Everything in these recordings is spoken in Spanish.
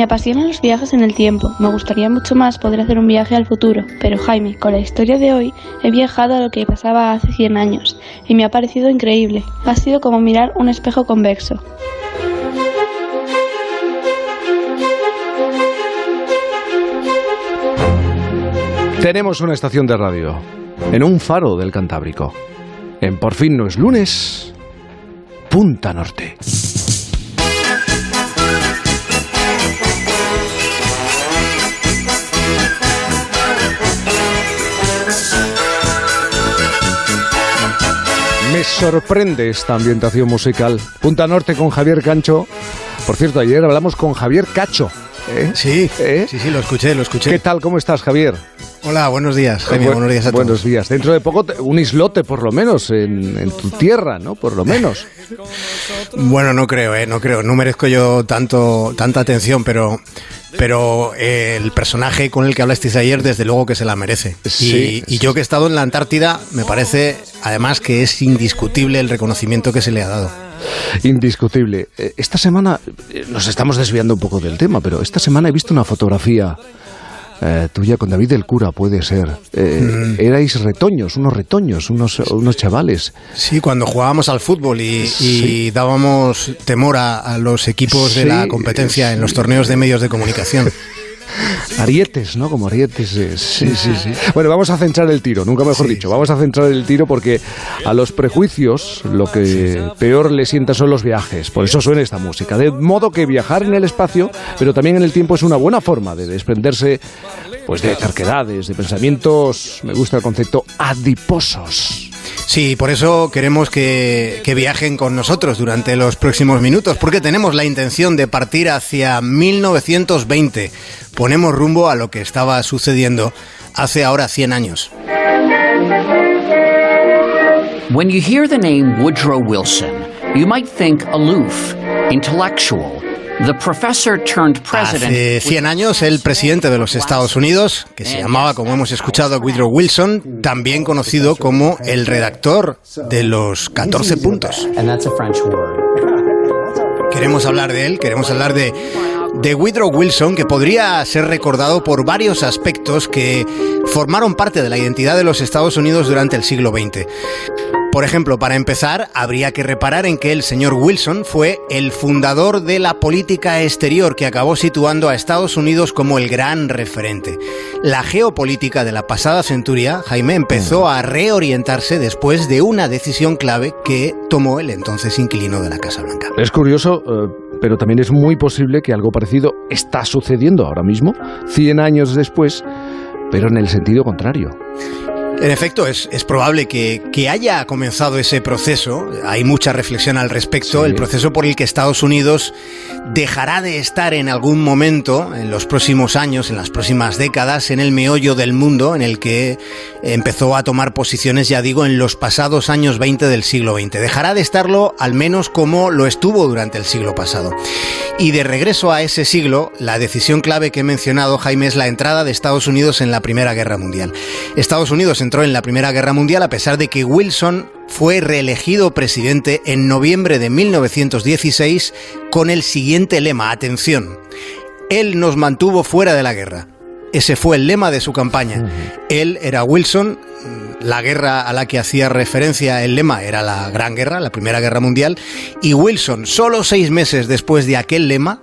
Me apasionan los viajes en el tiempo. Me gustaría mucho más poder hacer un viaje al futuro. Pero Jaime, con la historia de hoy he viajado a lo que pasaba hace 100 años y me ha parecido increíble. Ha sido como mirar un espejo convexo. Tenemos una estación de radio en un faro del Cantábrico. En Por fin no es lunes, Punta Norte. Sorprende esta ambientación musical. Punta Norte con Javier Cancho. Por cierto, ayer hablamos con Javier Cacho. ¿eh? Sí, ¿Eh? sí, sí, lo escuché, lo escuché. ¿Qué tal? ¿Cómo estás, Javier? Hola, buenos días, Jaime, Bu- buenos días a todos. Buenos días. Dentro de poco, te- un islote, por lo menos, en, en tu tierra, ¿no? Por lo menos. Bueno, no creo, eh, no creo, no merezco yo tanto, tanta atención, pero, pero eh, el personaje con el que hablasteis ayer, desde luego que se la merece. Sí, y, y yo que he estado en la Antártida, me parece, además, que es indiscutible el reconocimiento que se le ha dado. Indiscutible. Eh, Esta semana, eh, nos estamos desviando un poco del tema, pero esta semana he visto una fotografía eh, tuya con David del Cura, puede ser. Eh, Mm. Erais retoños, unos retoños, unos, unos chavales. Sí, cuando jugábamos al fútbol y, dábamos temor a, a los equipos de la competencia en los torneos de medios de comunicación. Arietes, ¿no? Como arietes. eh, sí, sí, sí. Bueno, vamos a centrar el tiro, nunca mejor Sí. dicho. Vamos a centrar el tiro porque a los prejuicios lo que peor le sienta son los viajes. Por eso suena esta música. De modo que viajar en el espacio, pero también en el tiempo, es una buena forma de desprenderse pues de terquedades, de pensamientos, me gusta el concepto, adiposos. Sí, por eso queremos que, viajen con nosotros durante los próximos minutos, porque tenemos la intención de partir hacia 1920. Ponemos rumbo a lo que estaba sucediendo hace ahora 100 años. When you hear the Woodrow Wilson, you might think aloof, the professor turned president. Hace 100 años, el presidente de los Estados Unidos, que se llamaba, como hemos escuchado, Woodrow Wilson, también conocido como el redactor de los 14 puntos. Queremos hablar de él, queremos hablar de, de Woodrow Wilson, que podría ser recordado por varios aspectos que formaron parte de la identidad de los Estados Unidos durante el siglo XX. Por ejemplo, para empezar, habría que reparar en que el señor Wilson fue el fundador de la política exterior que acabó situando a Estados Unidos como el gran referente. La geopolítica de la pasada centuria, Jaime, empezó a reorientarse después de una decisión clave que tomó el entonces inquilino de la Casa Blanca. Es curioso, eh, pero también es muy posible que algo parecido está sucediendo ahora mismo, 100 años después, pero en el sentido contrario. En efecto, es, es probable que, que haya comenzado ese proceso. Hay mucha reflexión al respecto. Sí. El proceso por el que Estados Unidos dejará de estar en algún momento, en los próximos años, en las próximas décadas, en el meollo del mundo, en el que empezó a tomar posiciones, ya digo, en los pasados años 20 del siglo XX. Dejará de estarlo al menos como lo estuvo durante el siglo pasado. Y de regreso a ese siglo, la decisión clave que he mencionado, Jaime, es la entrada de Estados Unidos en la Primera Guerra Mundial. Estados Unidos entró en la Primera Guerra Mundial a pesar de que Wilson fue reelegido presidente en noviembre de 1916 con el siguiente lema, atención, él nos mantuvo fuera de la guerra. Ese fue el lema de su campaña. Él era Wilson, la guerra a la que hacía referencia el lema era la Gran Guerra, la Primera Guerra Mundial, y Wilson, solo seis meses después de aquel lema,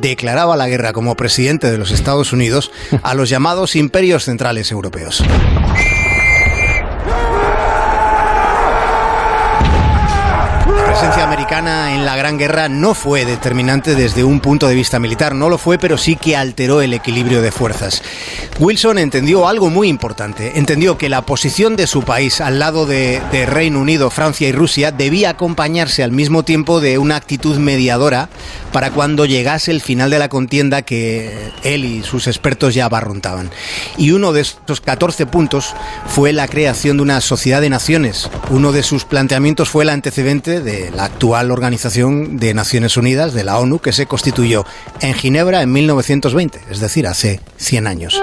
declaraba la guerra como presidente de los Estados Unidos a los llamados imperios centrales europeos. Americana en la Gran Guerra no fue determinante desde un punto de vista militar, no lo fue, pero sí que alteró el equilibrio de fuerzas. Wilson entendió algo muy importante, entendió que la posición de su país al lado de, de Reino Unido, Francia y Rusia debía acompañarse al mismo tiempo de una actitud mediadora para cuando llegase el final de la contienda que él y sus expertos ya barruntaban. Y uno de estos 14 puntos fue la creación de una sociedad de naciones. Uno de sus planteamientos fue el antecedente de la actual Organización de Naciones Unidas, de la ONU, que se constituyó en Ginebra en 1920, es decir, hace 100 años.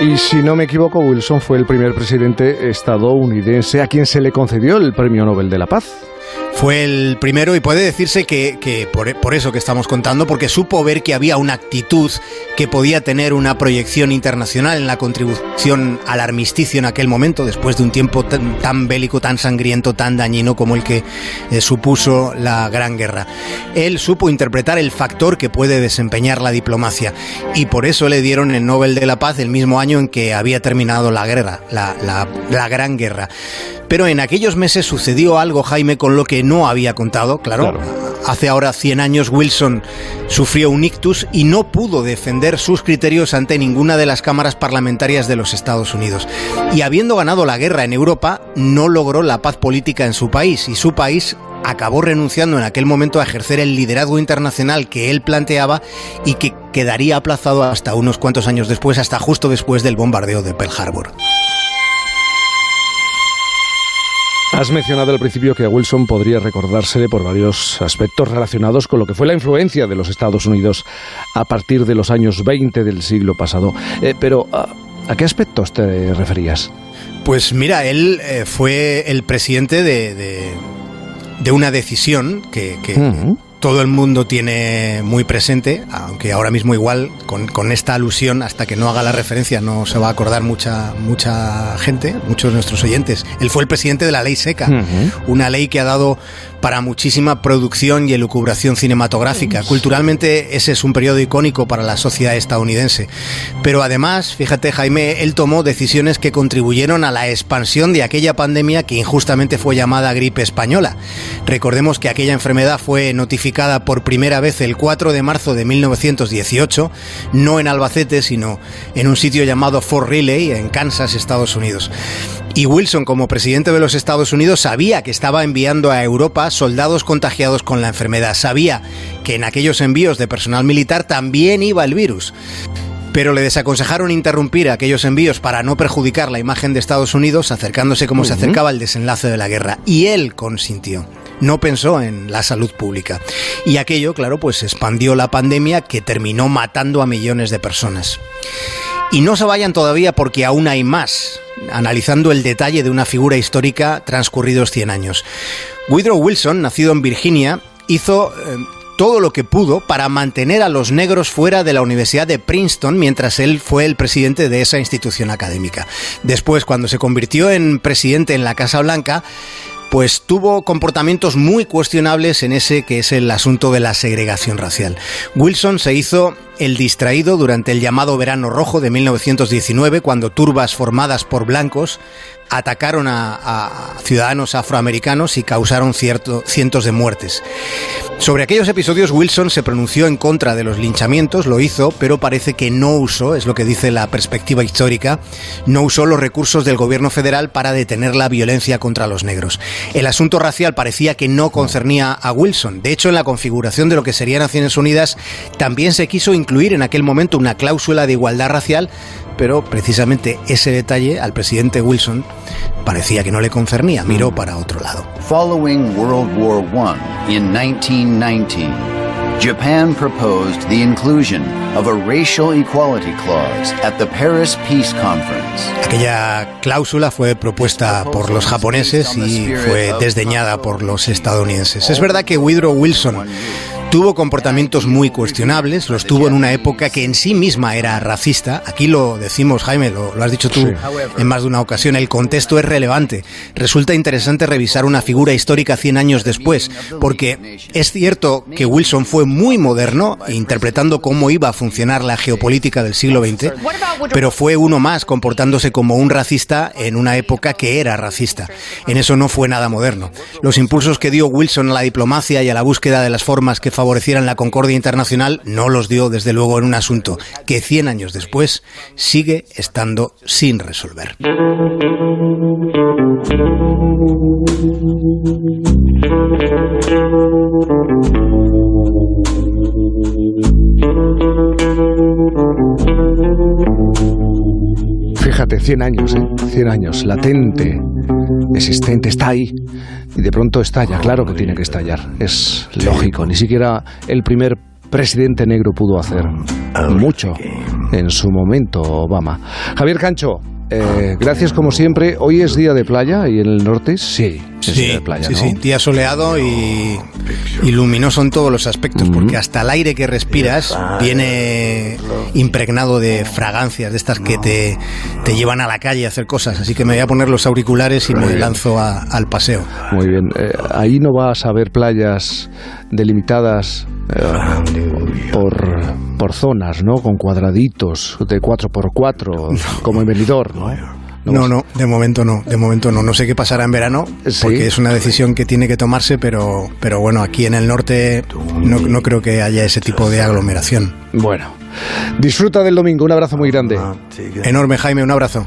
Y si no me equivoco, Wilson fue el primer presidente estadounidense a quien se le concedió el Premio Nobel de la Paz. Fue el primero y puede decirse que, por, eso que estamos contando, porque supo ver que había una actitud que podía tener una proyección internacional en la contribución al armisticio en aquel momento, después de un tiempo tan, bélico, tan sangriento, tan dañino como el que eh, supuso la Gran Guerra. Él supo interpretar el factor que puede desempeñar la diplomacia y por eso le dieron el Nobel de la Paz el mismo año en que había terminado la guerra, la, la Gran Guerra. Pero en aquellos meses sucedió algo, Jaime, con lo que no había contado, claro. Hace ahora 100 años Wilson sufrió un ictus y no pudo defender sus criterios ante ninguna de las cámaras parlamentarias de los Estados Unidos. Y habiendo ganado la guerra en Europa, no logró la paz política en su país y su país acabó renunciando en aquel momento a ejercer el liderazgo internacional que él planteaba y que quedaría aplazado hasta unos cuantos años después, hasta justo después del bombardeo de Pearl Harbor. Has mencionado al principio que a Wilson podría recordársele por varios aspectos relacionados con lo que fue la influencia de los Estados Unidos a partir de los años 20 del siglo pasado. Eh, pero, ¿a, qué aspectos te referías? Pues mira, él eh, fue el presidente de, de, una decisión que, todo el mundo tiene muy presente, aunque ahora mismo igual con, esta alusión, hasta que no haga la referencia, no se va a acordar mucha, mucha gente, muchos de nuestros oyentes. Él fue el presidente de la ley seca, una ley que ha dado para muchísima producción y elucubración cinematográfica. Culturalmente ese es un periodo icónico para la sociedad estadounidense. Pero además, fíjate Jaime, él tomó decisiones que contribuyeron a la expansión de aquella pandemia que injustamente fue llamada gripe española. Recordemos que aquella enfermedad fue notificada por primera vez el 4 de marzo de 1918, no en Albacete, sino en un sitio llamado Fort Riley, en Kansas, Estados Unidos. Y Wilson, como presidente de los Estados Unidos, sabía que estaba enviando a Europa soldados contagiados con la enfermedad. Sabía que en aquellos envíos de personal militar también iba el virus. Pero le desaconsejaron interrumpir aquellos envíos para no perjudicar la imagen de Estados Unidos, acercándose como se acercaba el desenlace de la guerra. Y él consintió no pensó en la salud pública. Y aquello, claro, pues expandió la pandemia que terminó matando a millones de personas. Y no se vayan todavía porque aún hay más, analizando el detalle de una figura histórica transcurridos 100 años. Woodrow Wilson, nacido en Virginia, hizo eh, todo lo que pudo para mantener a los negros fuera de la Universidad de Princeton mientras él fue el presidente de esa institución académica. Después, cuando se convirtió en presidente en la Casa Blanca, pues tuvo comportamientos muy cuestionables en ese que es el asunto de la segregación racial. Wilson se hizo el distraído durante el llamado Verano Rojo de 1919, cuando turbas formadas por blancos atacaron a, ciudadanos afroamericanos y causaron cientos de muertes. Sobre aquellos episodios Wilson se pronunció en contra de los linchamientos, lo hizo, pero parece que no usó, es lo que dice la perspectiva histórica, no usó los recursos del gobierno federal para detener la violencia contra los negros. El asunto racial parecía que no concernía a Wilson. De hecho, en la configuración de lo que sería Naciones Unidas también se quiso incluir en aquel momento una cláusula de igualdad racial pero precisamente ese detalle al presidente Wilson parecía que no le concernía, miró para otro lado. Following World War I in 1919, Japan proposed the inclusion of a racial equality clause at the Paris Peace Conference. Aquella cláusula fue propuesta por los japoneses y fue desdeñada por los estadounidenses. Es verdad que Woodrow Wilson Tuvo comportamientos muy cuestionables, los tuvo en una época que en sí misma era racista. Aquí lo decimos, Jaime, lo, has dicho tú en más de una ocasión, el contexto es relevante. Resulta interesante revisar una figura histórica 100 años después, porque es cierto que Wilson fue muy moderno, interpretando cómo iba a funcionar la geopolítica del siglo XX, pero fue uno más comportándose como un racista en una época que era racista. En eso no fue nada moderno. Los impulsos que dio Wilson a la diplomacia y a la búsqueda de las formas que favorecieran la concordia internacional no los dio desde luego en un asunto que 100 años después sigue estando sin resolver. Fíjate, 100 años, ¿eh? 100 años, latente, existente, está ahí. Y de pronto estalla, claro que tiene que estallar, es lógico, ni siquiera el primer presidente negro pudo hacer mucho en su momento Obama. Javier Cancho, eh, gracias como siempre, hoy es día de playa y en el norte, sí, sí, sí, sí, día soleado y, luminoso en todos los aspectos, porque hasta el aire que respiras viene impregnado de fragancias, de estas que te, te llevan a la calle a hacer cosas. Así que me voy a poner los auriculares y me lanzo al paseo. Muy bien. Eh, ahí no vas a ver playas delimitadas eh, por, por zonas, ¿no? Con cuadraditos de 4x4, como en Benidorm, ¿no? No, no, de momento no, de momento no. No sé qué pasará en verano, porque es una decisión que tiene que tomarse, pero, pero bueno, aquí en el norte no, no creo que haya ese tipo de aglomeración. Bueno, disfruta del domingo, un abrazo muy grande. Enorme, Jaime, un abrazo.